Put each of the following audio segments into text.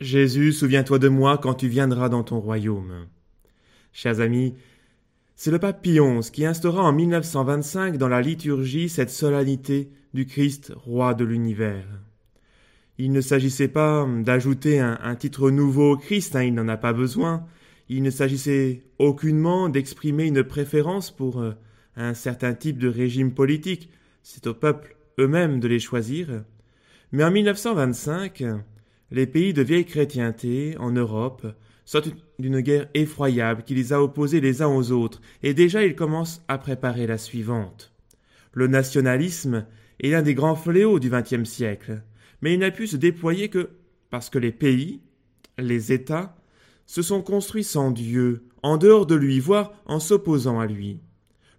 Jésus, souviens-toi de moi quand tu viendras dans ton royaume. Chers amis, c'est le pape Pie XI qui instaura en 1925 dans la liturgie cette solennité du Christ roi de l'univers. Il ne s'agissait pas d'ajouter un, titre nouveau au Christ, hein, il n'en a pas besoin. Il ne s'agissait aucunement d'exprimer une préférence pour euh, un certain type de régime politique. C'est au peuple eux-mêmes de les choisir. Mais en 1925, les pays de vieille chrétienté en Europe sortent d'une guerre effroyable qui les a opposés les uns aux autres, et déjà ils commencent à préparer la suivante. Le nationalisme est l'un des grands fléaux du XXe siècle, mais il n'a pu se déployer que parce que les pays, les États, se sont construits sans Dieu, en dehors de lui, voire en s'opposant à lui.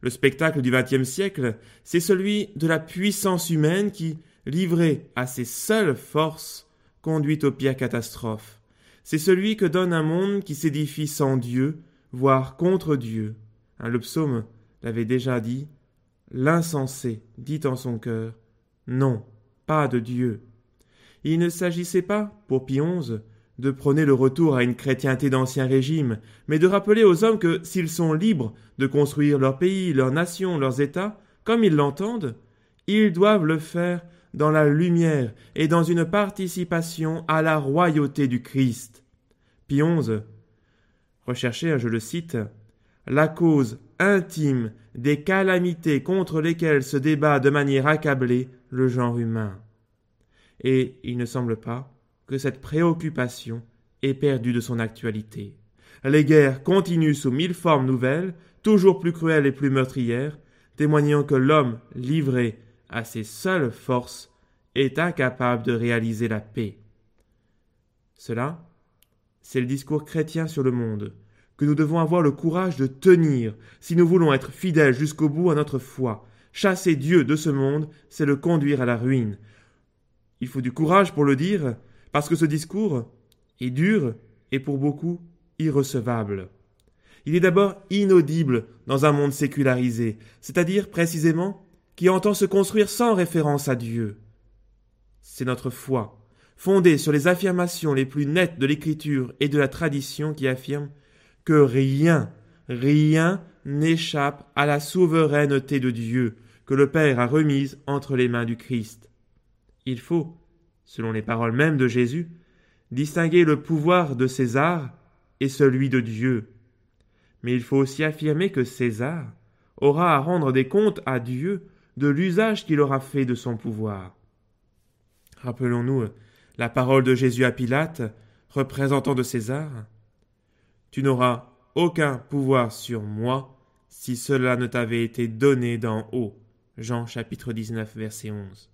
Le spectacle du XXe siècle, c'est celui de la puissance humaine qui, livrée à ses seules forces, conduit aux pires catastrophes. C'est celui que donne un monde qui s'édifie sans Dieu, voire contre Dieu. le psaume l'avait déjà dit. L'insensé dit en son cœur Non, pas de Dieu. Il ne s'agissait pas, pour Pie XI, de prôner le retour à une chrétienté d'ancien régime, mais de rappeler aux hommes que s'ils sont libres de construire leur pays, leur nation, leurs États, comme ils l'entendent, ils doivent le faire dans la lumière et dans une participation à la royauté du Christ. Pie XI recherchait, je le cite, la cause intime des calamités contre lesquelles se débat de manière accablée le genre humain. Et il ne semble pas que cette préoccupation ait perdu de son actualité. Les guerres continuent sous mille formes nouvelles, toujours plus cruelles et plus meurtrières, témoignant que l'homme livré à ses seules forces, est incapable de réaliser la paix. Cela, c'est le discours chrétien sur le monde, que nous devons avoir le courage de tenir si nous voulons être fidèles jusqu'au bout à notre foi. Chasser Dieu de ce monde, c'est le conduire à la ruine. Il faut du courage pour le dire, parce que ce discours est dur et pour beaucoup irrecevable. Il est d'abord inaudible dans un monde sécularisé, c'est-à-dire précisément qui entend se construire sans référence à Dieu. C'est notre foi, fondée sur les affirmations les plus nettes de l'Écriture et de la tradition qui affirme que rien, rien n'échappe à la souveraineté de Dieu que le Père a remise entre les mains du Christ. Il faut, selon les paroles mêmes de Jésus, distinguer le pouvoir de César et celui de Dieu. Mais il faut aussi affirmer que César aura à rendre des comptes à Dieu de l'usage qu'il aura fait de son pouvoir. Rappelons-nous la parole de Jésus à Pilate, représentant de César. Tu n'auras aucun pouvoir sur moi si cela ne t'avait été donné d'en haut. Jean chapitre 19 verset 11.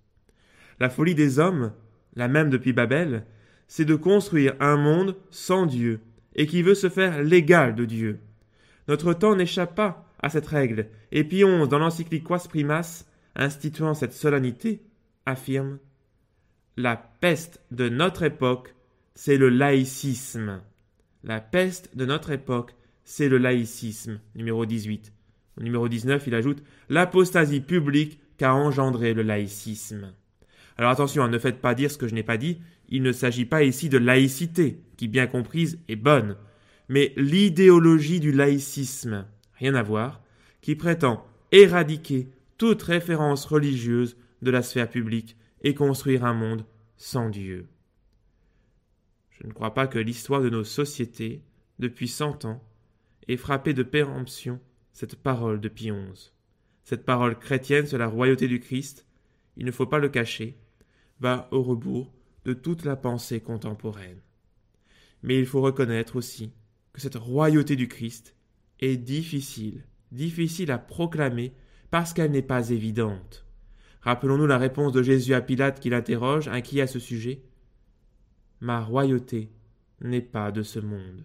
La folie des hommes, la même depuis Babel, c'est de construire un monde sans Dieu et qui veut se faire l'égal de Dieu. Notre temps n'échappe pas à cette règle, et Pion, dans l'encyclique Quas Primas, instituant cette solennité, affirme La peste de notre époque, c'est le laïcisme. La peste de notre époque, c'est le laïcisme. Numéro 18. Au numéro 19, il ajoute L'apostasie publique qu'a engendré le laïcisme. Alors attention, hein, ne faites pas dire ce que je n'ai pas dit, il ne s'agit pas ici de laïcité, qui bien comprise est bonne, mais l'idéologie du laïcisme, rien à voir, qui prétend éradiquer toute référence religieuse de la sphère publique et construire un monde sans Dieu. Je ne crois pas que l'histoire de nos sociétés, depuis cent ans, ait frappé de péremption cette parole de Pie XI. Cette parole chrétienne sur la royauté du Christ, il ne faut pas le cacher, va au rebours de toute la pensée contemporaine. Mais il faut reconnaître aussi que cette royauté du Christ est difficile, difficile à proclamer parce qu'elle n'est pas évidente. Rappelons-nous la réponse de Jésus à Pilate qui l'interroge, inquiet à ce sujet. Ma royauté n'est pas de ce monde.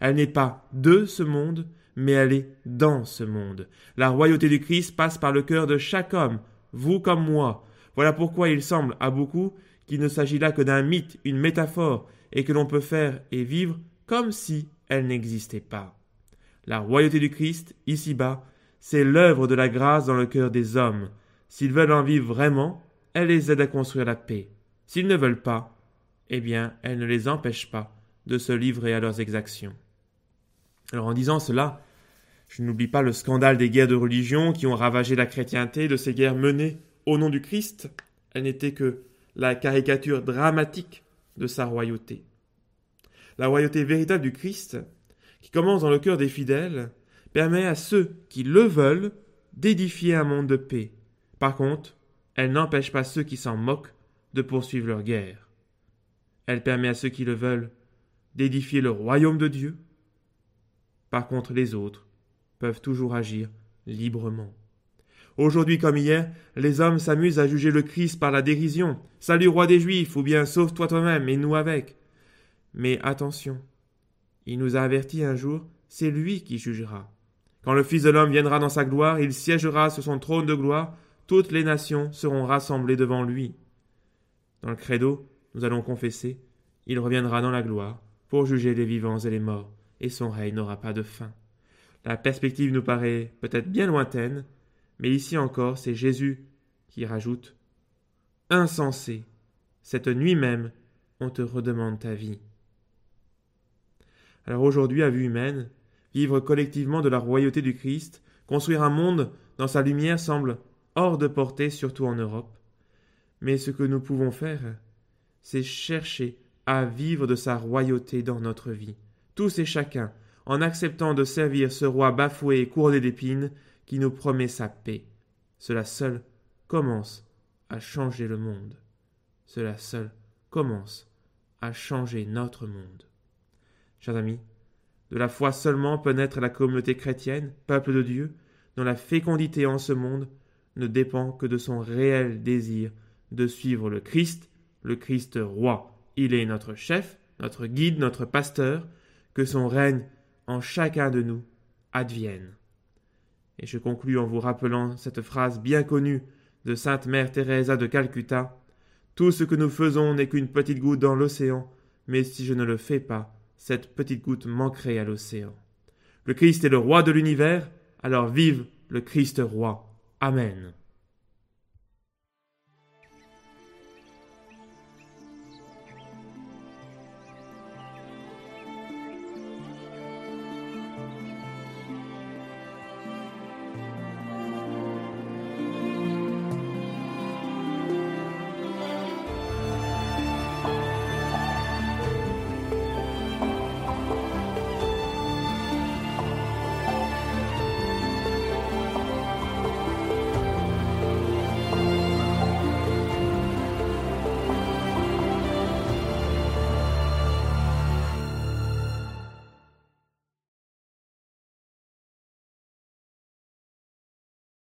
Elle n'est pas de ce monde, mais elle est dans ce monde. La royauté du Christ passe par le cœur de chaque homme, vous comme moi. Voilà pourquoi il semble à beaucoup qu'il ne s'agit là que d'un mythe, une métaphore, et que l'on peut faire et vivre comme si elle n'existait pas. La royauté du Christ, ici-bas, c'est l'œuvre de la grâce dans le cœur des hommes. S'ils veulent en vivre vraiment, elle les aide à construire la paix. S'ils ne veulent pas, eh bien, elle ne les empêche pas de se livrer à leurs exactions. Alors en disant cela, je n'oublie pas le scandale des guerres de religion qui ont ravagé la chrétienté, de ces guerres menées au nom du Christ. Elles n'étaient que la caricature dramatique de sa royauté. La royauté véritable du Christ, qui commence dans le cœur des fidèles, permet à ceux qui le veulent d'édifier un monde de paix. Par contre, elle n'empêche pas ceux qui s'en moquent de poursuivre leur guerre. Elle permet à ceux qui le veulent d'édifier le royaume de Dieu. Par contre, les autres peuvent toujours agir librement. Aujourd'hui comme hier, les hommes s'amusent à juger le Christ par la dérision. Salut roi des Juifs, ou bien sauve-toi toi-même et nous avec. Mais attention, il nous a avertis un jour, c'est lui qui jugera. Quand le Fils de l'homme viendra dans sa gloire, il siégera sur son trône de gloire, toutes les nations seront rassemblées devant lui. Dans le credo, nous allons confesser, il reviendra dans la gloire pour juger les vivants et les morts, et son règne n'aura pas de fin. La perspective nous paraît peut-être bien lointaine, mais ici encore, c'est Jésus qui rajoute Insensé, cette nuit même, on te redemande ta vie. Alors aujourd'hui, à vue humaine, vivre collectivement de la royauté du Christ, construire un monde dans sa lumière semble hors de portée, surtout en Europe. Mais ce que nous pouvons faire, c'est chercher à vivre de sa royauté dans notre vie, tous et chacun, en acceptant de servir ce roi bafoué et couronné d'épines qui nous promet sa paix. Cela seul commence à changer le monde. Cela seul commence à changer notre monde. Chers amis, de la foi seulement peut naître la communauté chrétienne, peuple de Dieu, dont la fécondité en ce monde ne dépend que de son réel désir de suivre le Christ, le Christ roi. Il est notre chef, notre guide, notre pasteur, que son règne en chacun de nous advienne. Et je conclus en vous rappelant cette phrase bien connue de Sainte Mère Teresa de Calcutta. Tout ce que nous faisons n'est qu'une petite goutte dans l'océan, mais si je ne le fais pas, cette petite goutte manquerait à l'océan. Le Christ est le roi de l'univers, alors vive le Christ roi. Amen.